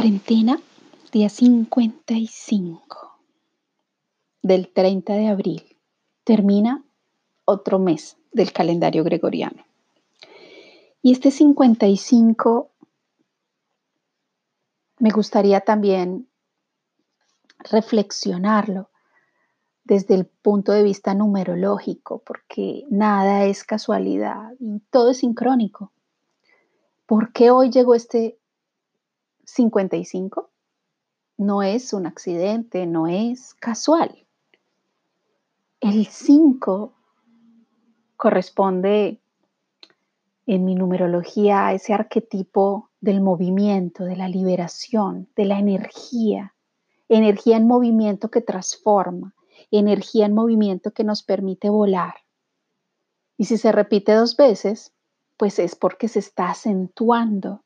Cuarentena, día 55 del 30 de abril. Termina otro mes del calendario gregoriano. Y este 55 me gustaría también reflexionarlo desde el punto de vista numerológico, porque nada es casualidad y todo es sincrónico. ¿Por qué hoy llegó este 55? No es un accidente, no es casual. El 5 corresponde en mi numerología a ese arquetipo del movimiento, de la liberación, de la energía. Energía en movimiento que transforma, energía en movimiento que nos permite volar. Y si se repite dos veces, pues es porque se está acentuando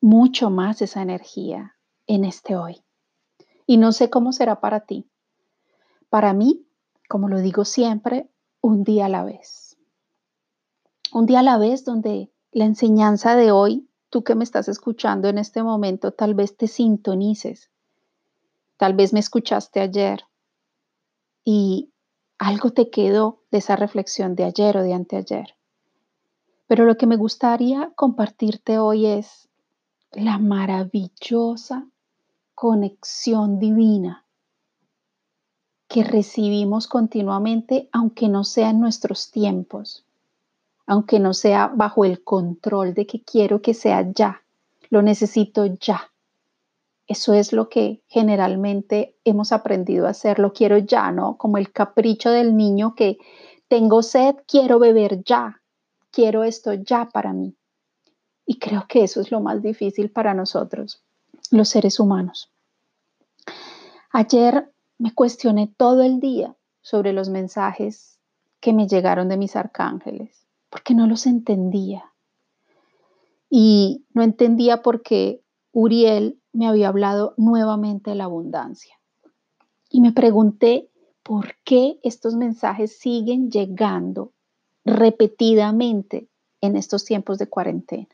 mucho más esa energía en este hoy. Y no sé cómo será para ti. Para mí, como lo digo siempre, un día a la vez. Un día a la vez donde la enseñanza de hoy, tú que me estás escuchando en este momento, tal vez te sintonices. Tal vez me escuchaste ayer y algo te quedó de esa reflexión de ayer o de anteayer. Pero lo que me gustaría compartirte hoy es la maravillosa conexión divina que recibimos continuamente, aunque no sea en nuestros tiempos, aunque no sea bajo el control de que quiero que sea ya, lo necesito ya. Eso es lo que generalmente hemos aprendido a hacer, lo quiero ya, ¿no? Como el capricho del niño que tengo sed, quiero beber ya, quiero esto ya para mí. Y creo que eso es lo más difícil para nosotros, los seres humanos. Ayer me cuestioné todo el día sobre los mensajes que me llegaron de mis arcángeles, porque no los entendía. Y no entendía por qué Uriel me había hablado nuevamente de la abundancia. Y me pregunté por qué estos mensajes siguen llegando repetidamente en estos tiempos de cuarentena.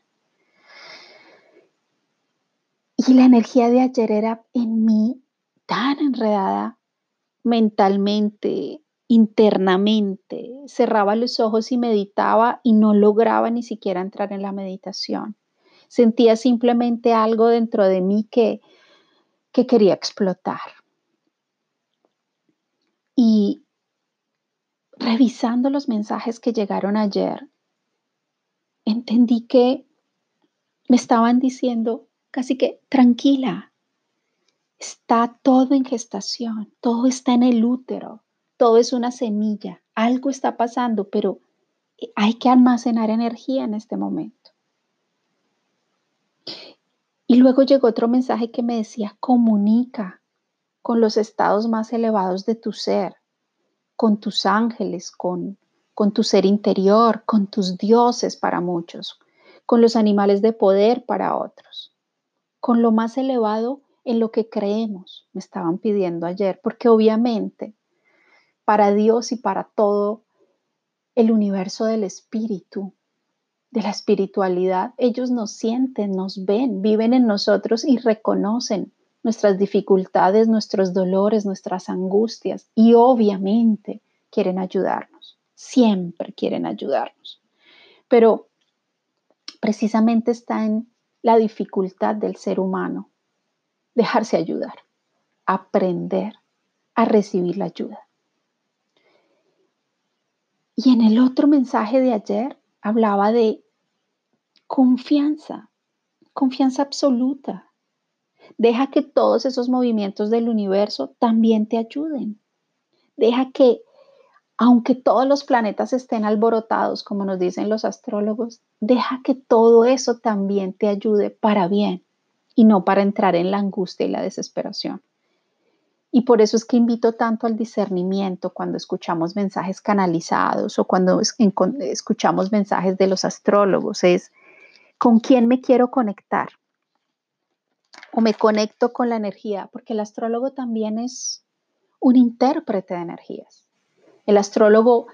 Y la energía de ayer era en mí tan enredada mentalmente, internamente. Cerraba los ojos y meditaba y no lograba ni siquiera entrar en la meditación. Sentía simplemente algo dentro de mí que, que quería explotar. Y revisando los mensajes que llegaron ayer, entendí que me estaban diciendo casi que tranquila, Está todo en gestación, todo está en el útero, todo es una semilla, algo está pasando, pero hay que almacenar energía en este momento. Y luego llegó otro mensaje que me decía, comunica con los estados más elevados de tu ser, con tus ángeles, con, con tu ser interior, con tus dioses para muchos, con los animales de poder para otros, con lo más elevado en lo que creemos, me estaban pidiendo ayer, porque obviamente para Dios y para todo el universo del espíritu, de la espiritualidad, ellos nos sienten, nos ven, viven en nosotros y reconocen nuestras dificultades, nuestros dolores, nuestras angustias y obviamente quieren ayudarnos, siempre quieren ayudarnos. Pero precisamente está en la dificultad del ser humano dejarse ayudar, aprender a recibir la ayuda. Y en el otro mensaje de ayer hablaba de confianza, confianza absoluta. Deja que todos esos movimientos del universo también te ayuden. Deja que, aunque todos los planetas estén alborotados, como nos dicen los astrólogos, deja que todo eso también te ayude para bien y no para entrar en la angustia y la desesperación. Y por eso es que invito tanto al discernimiento cuando escuchamos mensajes canalizados o cuando escuchamos mensajes de los astrólogos, es con quién me quiero conectar o me conecto con la energía, porque el astrólogo también es un intérprete de energías. El astrólogo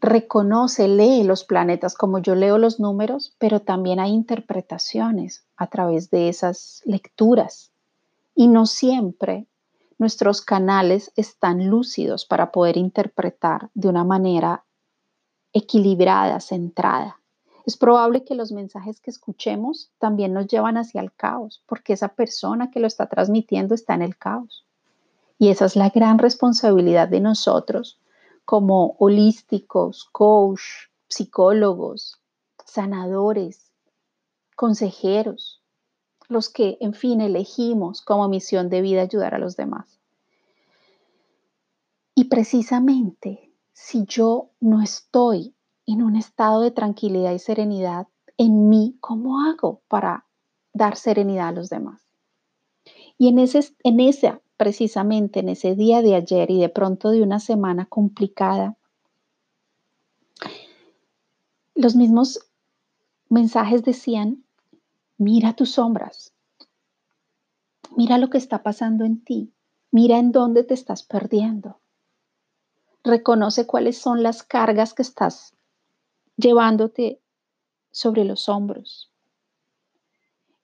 reconoce, lee los planetas como yo leo los números, pero también hay interpretaciones a través de esas lecturas. Y no siempre nuestros canales están lúcidos para poder interpretar de una manera equilibrada, centrada. Es probable que los mensajes que escuchemos también nos llevan hacia el caos, porque esa persona que lo está transmitiendo está en el caos. Y esa es la gran responsabilidad de nosotros como holísticos, coach, psicólogos, sanadores, consejeros, los que, en fin, elegimos como misión de vida ayudar a los demás. Y precisamente si yo no estoy en un estado de tranquilidad y serenidad en mí, ¿cómo hago para dar serenidad a los demás? Y en, ese, en esa precisamente en ese día de ayer y de pronto de una semana complicada, los mismos mensajes decían, mira tus sombras, mira lo que está pasando en ti, mira en dónde te estás perdiendo, reconoce cuáles son las cargas que estás llevándote sobre los hombros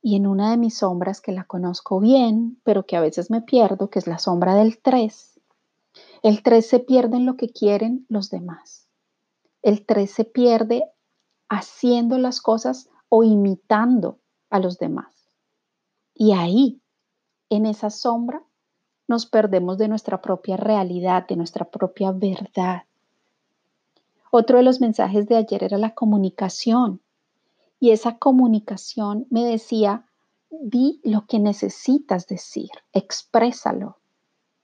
y en una de mis sombras que la conozco bien, pero que a veces me pierdo, que es la sombra del 3. El 3 se pierde en lo que quieren los demás. El 3 se pierde haciendo las cosas o imitando a los demás. Y ahí, en esa sombra, nos perdemos de nuestra propia realidad, de nuestra propia verdad. Otro de los mensajes de ayer era la comunicación. Y esa comunicación me decía, di lo que necesitas decir, exprésalo.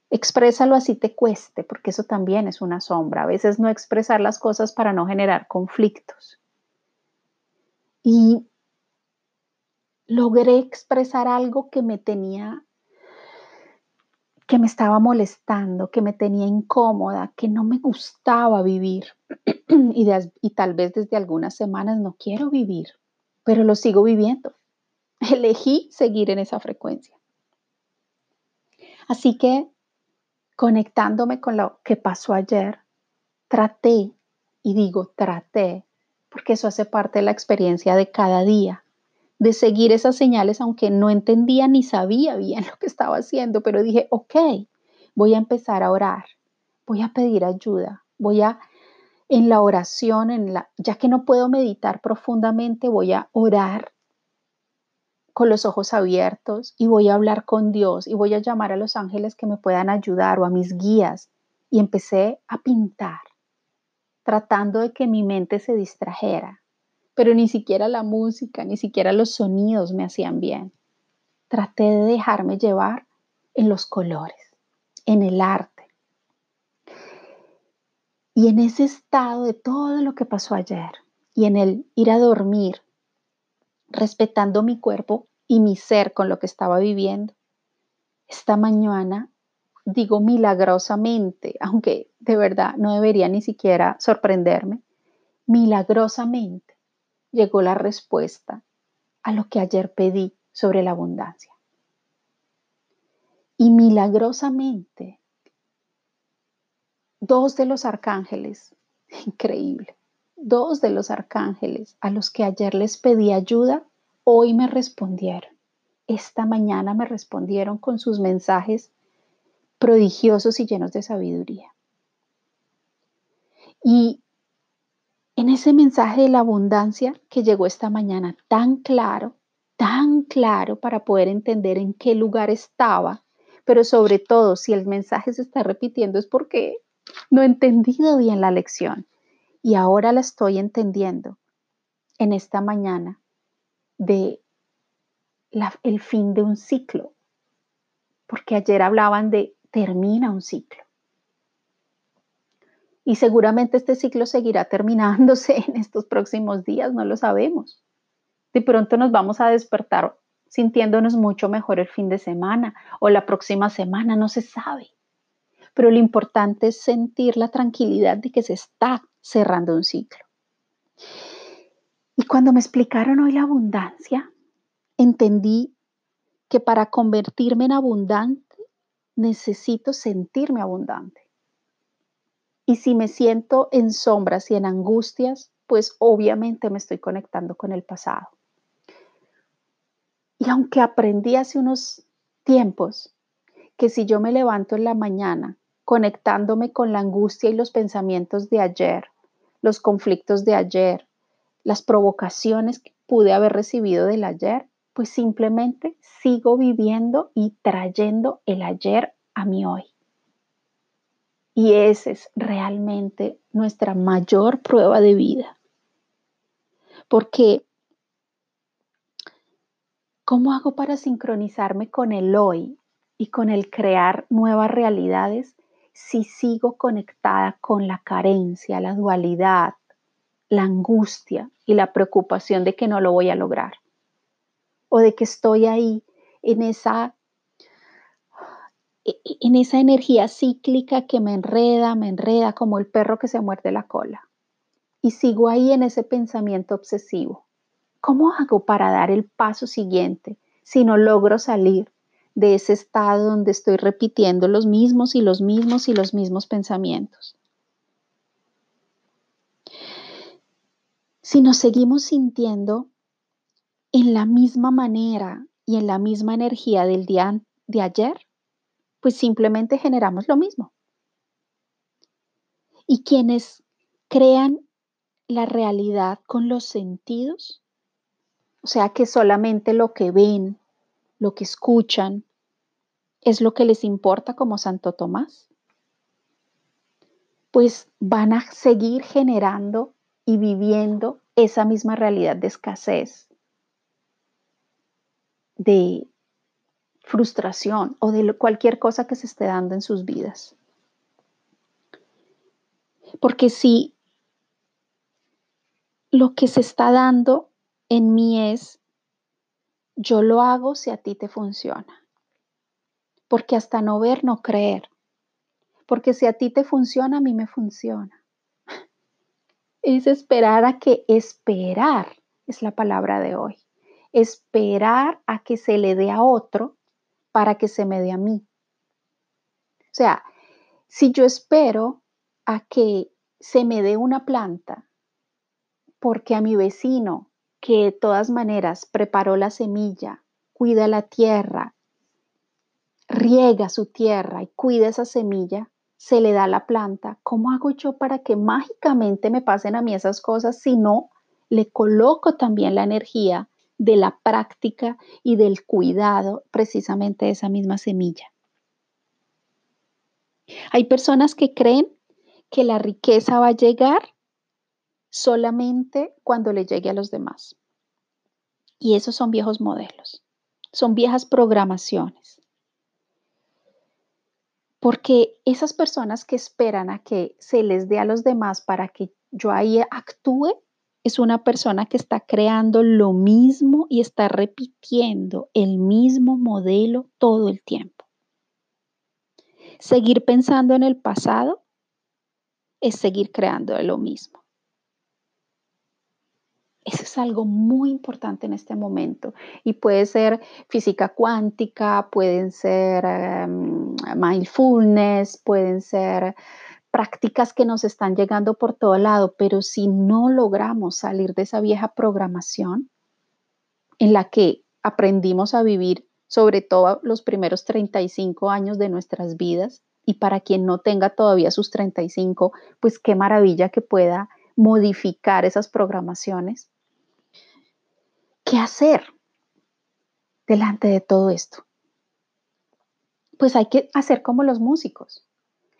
Exprésalo así te cueste, porque eso también es una sombra. A veces no expresar las cosas para no generar conflictos. Y logré expresar algo que me tenía, que me estaba molestando, que me tenía incómoda, que no me gustaba vivir. y, y tal vez desde algunas semanas no quiero vivir pero lo sigo viviendo. Elegí seguir en esa frecuencia. Así que conectándome con lo que pasó ayer, traté, y digo traté, porque eso hace parte de la experiencia de cada día, de seguir esas señales, aunque no entendía ni sabía bien lo que estaba haciendo, pero dije, ok, voy a empezar a orar, voy a pedir ayuda, voy a en la oración, en la, ya que no puedo meditar profundamente, voy a orar con los ojos abiertos y voy a hablar con Dios y voy a llamar a los ángeles que me puedan ayudar o a mis guías. Y empecé a pintar, tratando de que mi mente se distrajera, pero ni siquiera la música, ni siquiera los sonidos me hacían bien. Traté de dejarme llevar en los colores, en el arte y en ese estado de todo lo que pasó ayer y en el ir a dormir, respetando mi cuerpo y mi ser con lo que estaba viviendo, esta mañana, digo milagrosamente, aunque de verdad no debería ni siquiera sorprenderme, milagrosamente llegó la respuesta a lo que ayer pedí sobre la abundancia. Y milagrosamente dos de los arcángeles, increíble, dos de los arcángeles a los que ayer les pedí ayuda, hoy me respondieron. Esta mañana me respondieron con sus mensajes prodigiosos y llenos de sabiduría. Y en ese mensaje de la abundancia que llegó esta mañana tan claro, tan claro para poder entender en qué lugar estaba, pero sobre todo si el mensaje se está repitiendo es porque no he entendido bien la lección y ahora la estoy entendiendo en esta mañana de el fin de un ciclo, porque ayer hablaban de termina un ciclo. Y seguramente este ciclo seguirá terminándose en estos próximos días, no lo sabemos. De pronto nos vamos a despertar sintiéndonos mucho mejor el fin de semana o la próxima semana, no se sabe pero lo importante es sentir la tranquilidad de que se está cerrando un ciclo. Y cuando me explicaron hoy la abundancia, entendí que para convertirme en abundante necesito sentirme abundante. Y si me siento en sombras y en angustias, pues obviamente me estoy conectando con el pasado. Y aunque aprendí hace unos tiempos que si yo me levanto en la mañana conectándome con la angustia y los pensamientos de ayer, los conflictos de ayer, las provocaciones que pude haber recibido del ayer, pues simplemente sigo viviendo y trayendo el ayer a mi hoy. Y esa es realmente nuestra mayor prueba de vida. Porque, ¿cómo hago para sincronizarme con el hoy y con el crear nuevas realidades si sigo conectada con la carencia, la dualidad, la angustia y la preocupación de que no lo voy a lograr? O de que estoy ahí en esa e, e, en esa energía cíclica que me enreda, me enreda como el perro que se muerde la cola. Y sigo ahí en ese pensamiento obsesivo. ¿Cómo hago para dar el paso siguiente si no logro salir de ese estado donde estoy repitiendo los mismos y los mismos y los mismos pensamientos? Si nos seguimos sintiendo en la misma manera y en la misma energía del día de ayer, pues simplemente generamos lo mismo. Y quienes crean la realidad con los sentidos, o sea que solamente lo que ven, lo que escuchan, es lo que les importa como Santo Tomás, pues van a seguir generando y viviendo esa misma realidad de escasez, de frustración o de cualquier cosa que se esté dando en sus vidas. Porque si lo que se está dando en mí es, yo lo hago si a ti te funciona. Porque hasta no ver, no creer. Porque si a ti te funciona, a mí me funciona. Es esperar a que esperar es la palabra de hoy. Esperar a que se le dé a otro para que se me dé a mí. O sea, si yo espero a que se me dé una planta, porque a mi vecino, que de todas maneras preparó la semilla, cuida la tierra, riega su tierra y cuida esa semilla, se le da la planta, ¿cómo hago yo para que mágicamente me pasen a mí esas cosas si no le coloco también la energía de la práctica y del cuidado precisamente de esa misma semilla. Hay personas que creen que la riqueza va a llegar solamente cuando le llegue a los demás. Y esos son viejos modelos, son viejas programaciones. Porque esas personas que esperan a que se les dé a los demás para que yo ahí actúe, es una persona que está creando lo mismo y está repitiendo el mismo modelo todo el tiempo. Seguir pensando en el pasado es seguir creando lo mismo. Eso es algo muy importante en este momento y puede ser física cuántica, pueden ser em, mindfulness, pueden ser prácticas que nos están llegando por todo lado, pero si no logramos salir de esa vieja programación en la que aprendimos a vivir sobre todo los primeros 35 años de nuestras vidas, y para quien no tenga todavía sus 35, pues qué maravilla que pueda modificar esas programaciones. ¿Qué hacer delante de todo esto? Pues hay que hacer como los músicos.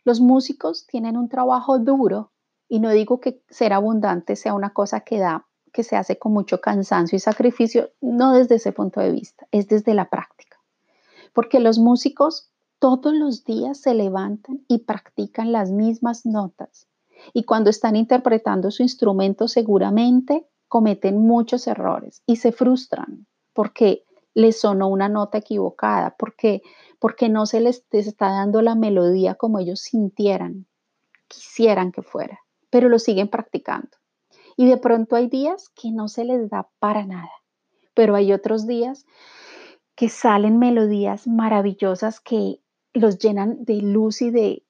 Los músicos tienen un trabajo duro y no digo que ser abundante sea una cosa que da, que se hace con mucho cansancio y sacrificio, no desde ese punto de vista, es desde la práctica. Porque los músicos todos los días se levantan y practican las mismas notas. Y cuando están interpretando su instrumento seguramente cometen muchos errores y se frustran porque les sonó una nota equivocada, porque, porque no se les está dando la melodía como ellos sintieran, quisieran que fuera, pero lo siguen practicando. Y de pronto hay días que no se les da para nada, pero hay otros días que salen melodías maravillosas que los llenan de luz y de,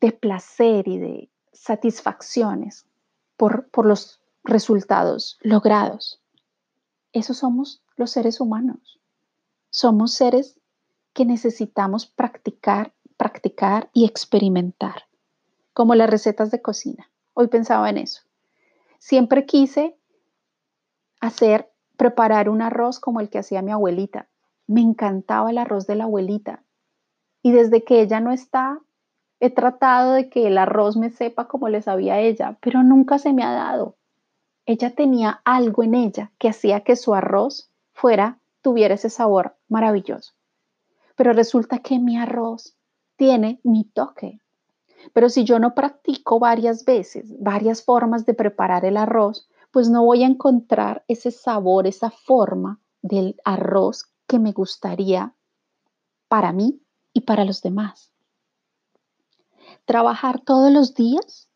de placer y de satisfacciones por, por los resultados logrados. Esos somos los seres humanos. Somos seres que necesitamos practicar, practicar y experimentar, como las recetas de cocina. Hoy pensaba en eso. Siempre quise hacer, preparar un arroz como el que hacía mi abuelita. Me encantaba el arroz de la abuelita. Y desde que ella no está, he tratado de que el arroz me sepa como le sabía ella, pero nunca se me ha dado. Ella tenía algo en ella que hacía que su arroz fuera, tuviera ese sabor maravilloso. Pero resulta que mi arroz tiene mi toque. Pero si yo no practico varias veces, varias formas de preparar el arroz, pues no voy a encontrar ese sabor, esa forma del arroz que me gustaría para mí y para los demás. Trabajar todos los días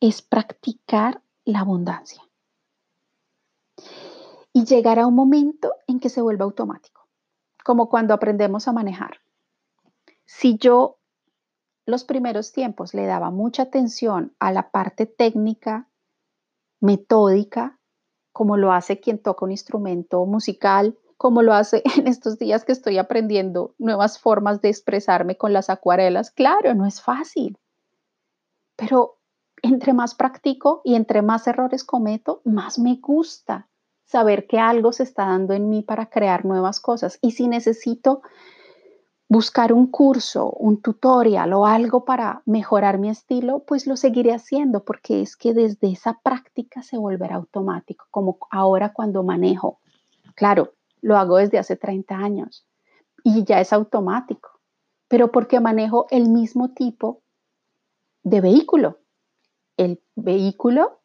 es practicar la abundancia y llegar a un momento en que se vuelva automático, como cuando aprendemos a manejar. Si yo los primeros tiempos le daba mucha atención a la parte técnica, metódica, como lo hace quien toca un instrumento musical, como lo hace en estos días que estoy aprendiendo nuevas formas de expresarme con las acuarelas. Claro, no es fácil, pero entre más practico y entre más errores cometo, más me gusta saber que algo se está dando en mí para crear nuevas cosas. Y si necesito buscar un curso, un tutorial o algo para mejorar mi estilo, pues lo seguiré haciendo porque es que desde esa práctica se volverá automático, como ahora cuando manejo. Claro, lo hago desde hace 30 años y ya es automático, pero porque manejo el mismo tipo de vehículo, el vehículo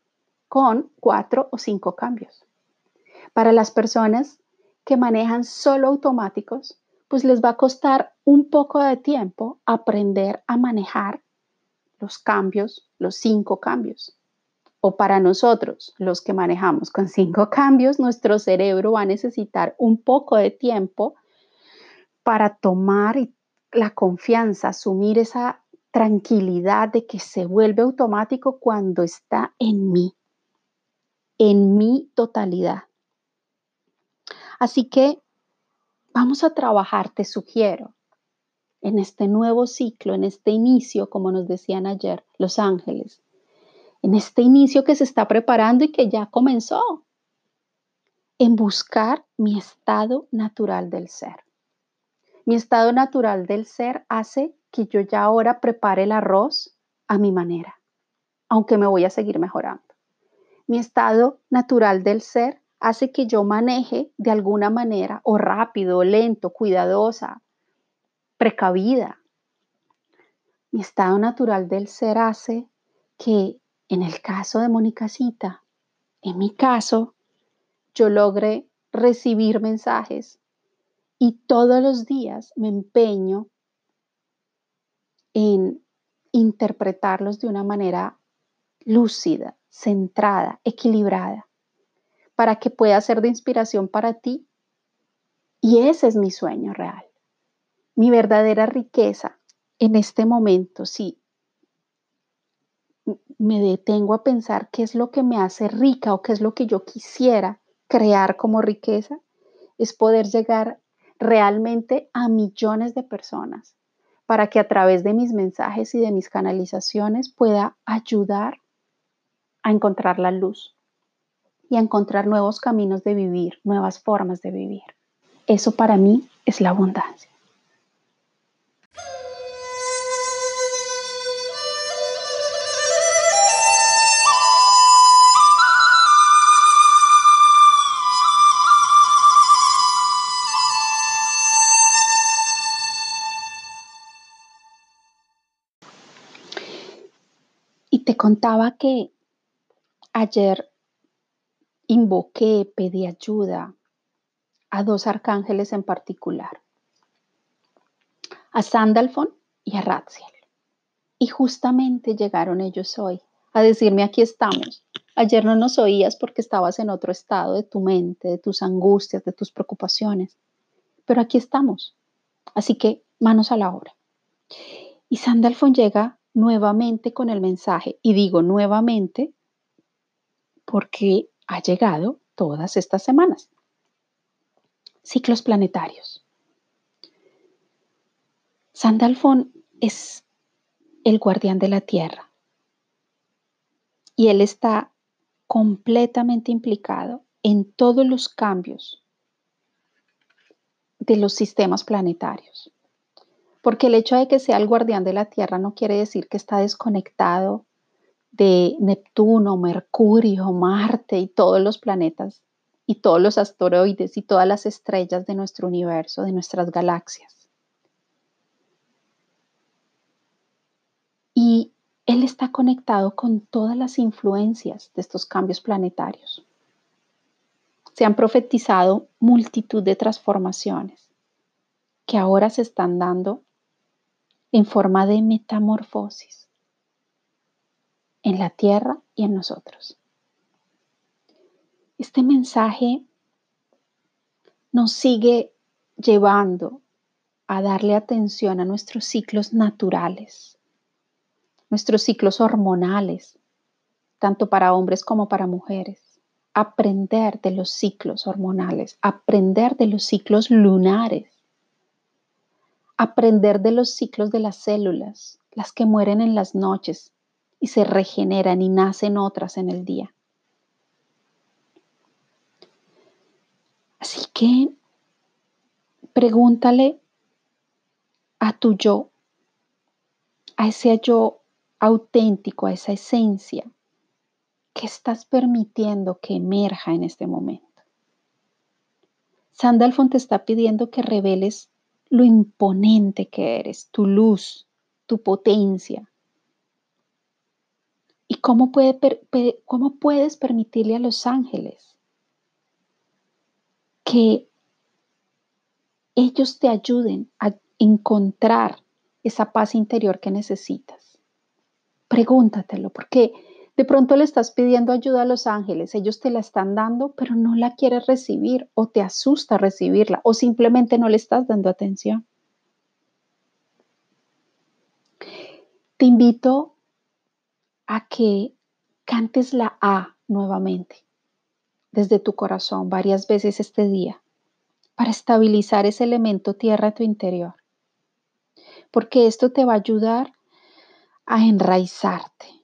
con cuatro o cinco cambios. Para las personas que manejan solo automáticos, pues les va a costar un poco de tiempo aprender a manejar los cambios, los cinco cambios. O para nosotros, los que manejamos con cinco cambios, nuestro cerebro va a necesitar un poco de tiempo para tomar la confianza, asumir esa tranquilidad de que se vuelve automático cuando está en mí, en mi totalidad. Así que Vamos a trabajar, te sugiero, en este nuevo ciclo, en este inicio, como nos decían ayer los ángeles, en este inicio que se está preparando y que ya comenzó, en buscar mi estado natural del ser. Mi estado natural del ser hace que yo ya ahora prepare el arroz a mi manera, aunque me voy a seguir mejorando. Mi estado natural del ser hace que yo maneje de alguna manera, o rápido, o lento, cuidadosa, precavida. Mi estado natural del ser hace que en el caso de Monicacita, en mi caso, yo logre recibir mensajes y todos los días me empeño en interpretarlos de una manera lúcida, centrada, equilibrada para que pueda ser de inspiración para ti. Y ese es mi sueño real. Mi verdadera riqueza en este momento, si me detengo a pensar qué es lo que me hace rica o qué es lo que yo quisiera crear como riqueza, es poder llegar realmente a millones de personas para que a través de mis mensajes y de mis canalizaciones pueda ayudar a encontrar la luz, y a encontrar nuevos caminos de vivir, nuevas formas de vivir. Eso para mí es la abundancia. Te contaba que ayer invoqué, pedí ayuda a dos arcángeles en particular, a Sandalfon y a Ratziel. Y justamente llegaron ellos hoy a decirme, aquí estamos. Ayer no nos oías porque estabas en otro estado de tu mente, de tus angustias, de tus preocupaciones. Pero aquí estamos. Así que manos a la obra. Y Sandalfon llega nuevamente con el mensaje, y digo nuevamente porque ha llegado todas estas semanas. Ciclos planetarios. Sandalfon es el guardián de la Tierra y él está completamente implicado en todos los cambios de los sistemas planetarios. Porque el hecho de que sea el guardián de la Tierra no quiere decir que está desconectado de Neptuno, Mercurio, Marte y todos los planetas y todos los asteroides y todas las estrellas de nuestro universo, de nuestras galaxias. Y él está conectado con todas las influencias de estos cambios planetarios. Se han profetizado multitud de transformaciones que ahora se están dando en forma de metamorfosis en la Tierra y en nosotros. Este mensaje nos sigue llevando a darle atención a nuestros ciclos naturales, nuestros ciclos hormonales, tanto para hombres como para mujeres. Aprender de los ciclos hormonales, aprender de los ciclos lunares, aprender de los ciclos de las células, las que mueren en las noches y se regeneran y nacen otras en el día. Así que pregúntale a tu yo, a ese yo auténtico, a esa esencia que estás permitiendo que emerja en este momento. Sandalfon te está pidiendo que reveles lo imponente que eres, tu luz, tu potencia. ¿Y cómo, cómo puedes permitirle a los ángeles que ellos te ayuden a encontrar esa paz interior que necesitas? Pregúntatelo, porque de pronto le estás pidiendo ayuda a los ángeles, ellos te la están dando, pero no la quieres recibir o te asusta recibirla o simplemente no le estás dando atención. Te invito a que cantes la A nuevamente desde tu corazón varias veces este día para estabilizar ese elemento tierra a tu interior. Porque esto te va a ayudar a enraizarte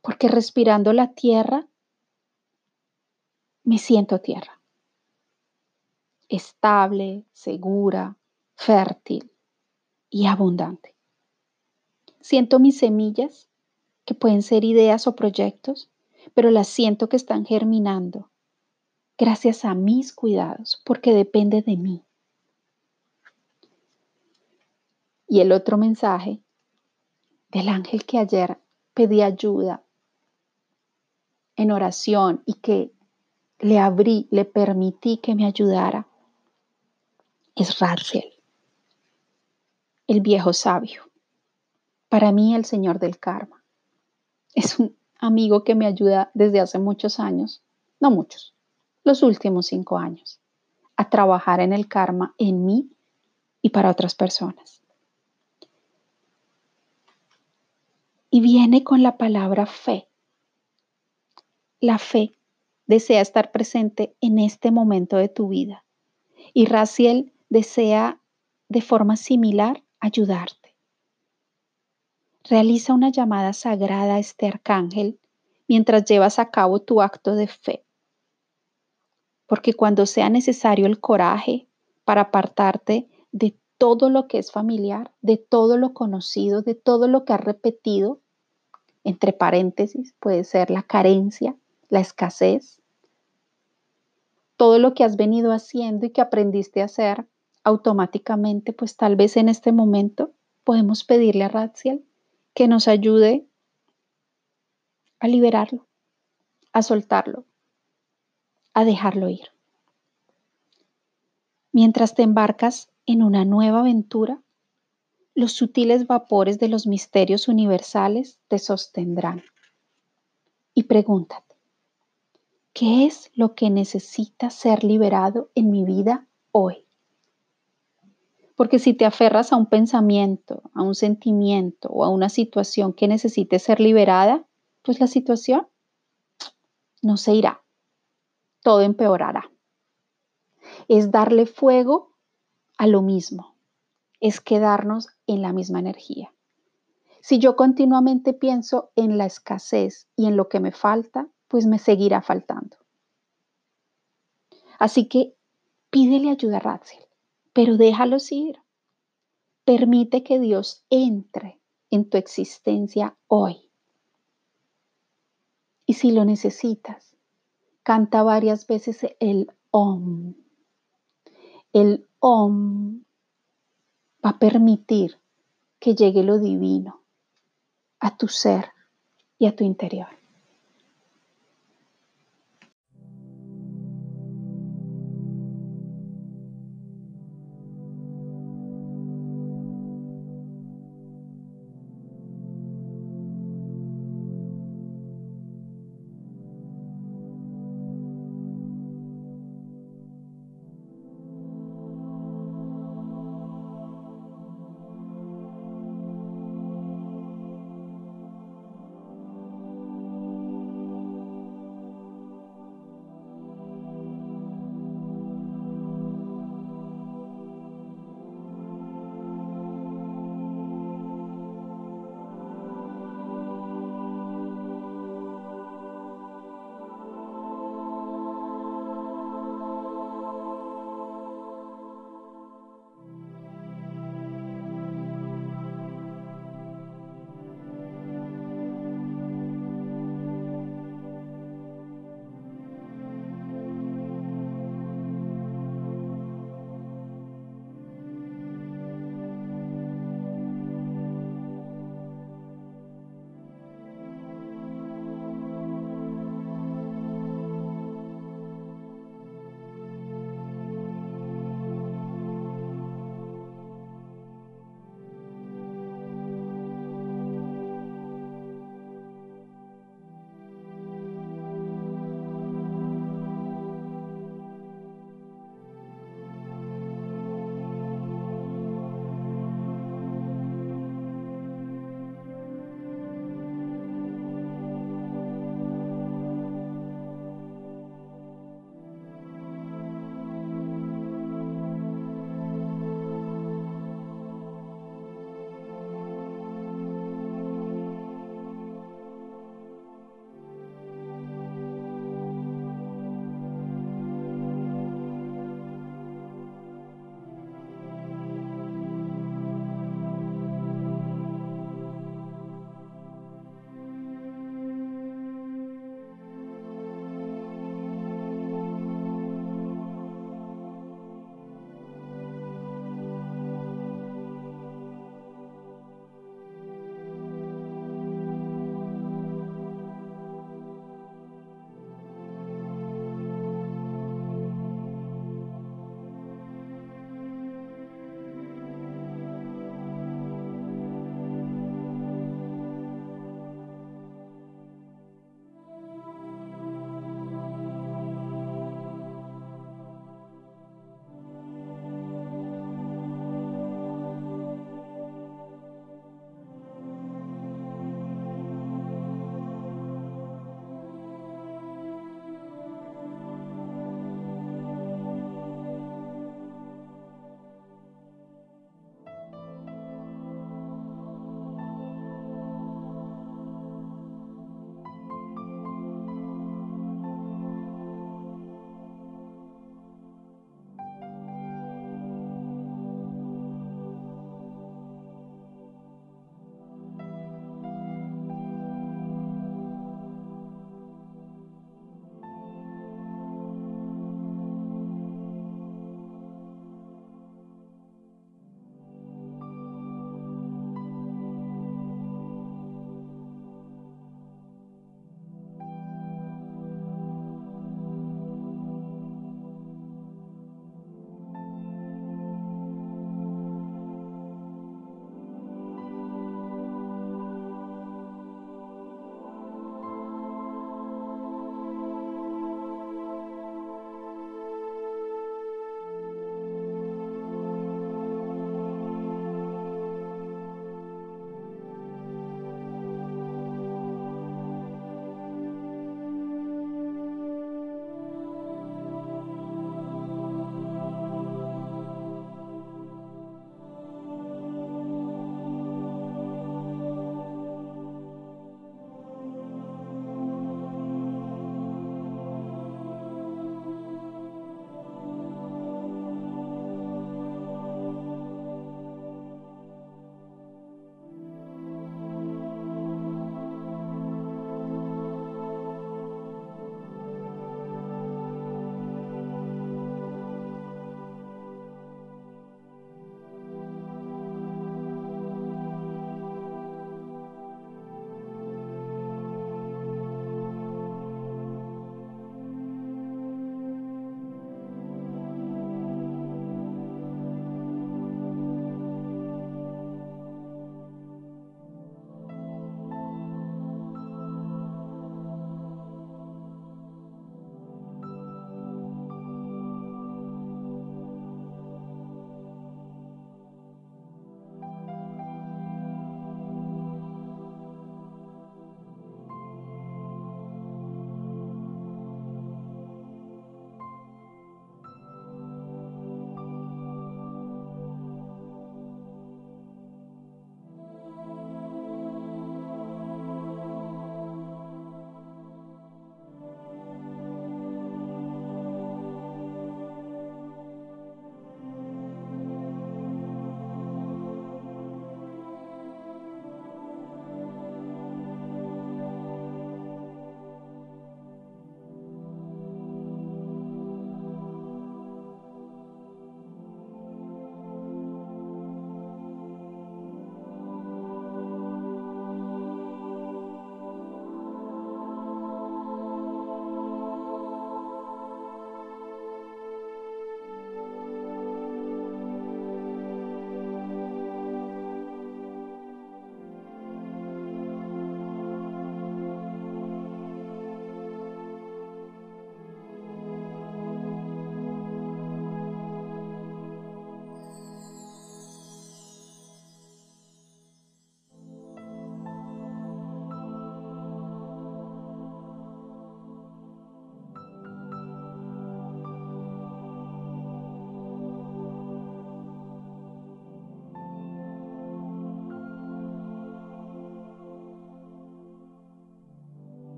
porque respirando la tierra, me siento tierra. Estable, segura, fértil y abundante. Siento mis semillas, que pueden ser ideas o proyectos, pero las siento que están germinando gracias a mis cuidados, porque depende de mí. Y el otro mensaje del ángel que ayer pedí ayuda en oración y que le abrí, le permití que me ayudara, es Raziel, el viejo sabio. Para mí, el Señor del Karma. Es un amigo que me ayuda desde hace muchos años, no muchos, los últimos cinco años, a trabajar en el karma en mí y para otras personas. Y viene con la palabra fe la fe desea estar presente en este momento de tu vida y Raciel desea de forma similar ayudarte. Realiza una llamada sagrada a este arcángel mientras llevas a cabo tu acto de fe. Porque cuando sea necesario el coraje para apartarte de todo lo que es familiar, de todo lo conocido, de todo lo que has repetido, entre paréntesis puede ser la carencia, la escasez, todo lo que has venido haciendo y que aprendiste a hacer automáticamente, pues tal vez en este momento podemos pedirle a Ratziel que nos ayude a liberarlo, a soltarlo, a dejarlo ir. Mientras te embarcas en una nueva aventura, los sutiles vapores de los misterios universales te sostendrán. Y pregúntate, ¿Qué es lo que necesita ser liberado en mi vida hoy? Porque si te aferras a un pensamiento, a un sentimiento o a una situación que necesite ser liberada, pues la situación no se irá. Todo empeorará. Es darle fuego a lo mismo. Es quedarnos en la misma energía. Si yo continuamente pienso en la escasez y en lo que me falta, pues me seguirá faltando. Así que pídele ayuda a Ratzel pero déjalos ir. Permite que Dios entre en tu existencia hoy. Y si lo necesitas, canta varias veces el OM. El OM va a permitir que llegue lo divino a tu ser y a tu interior.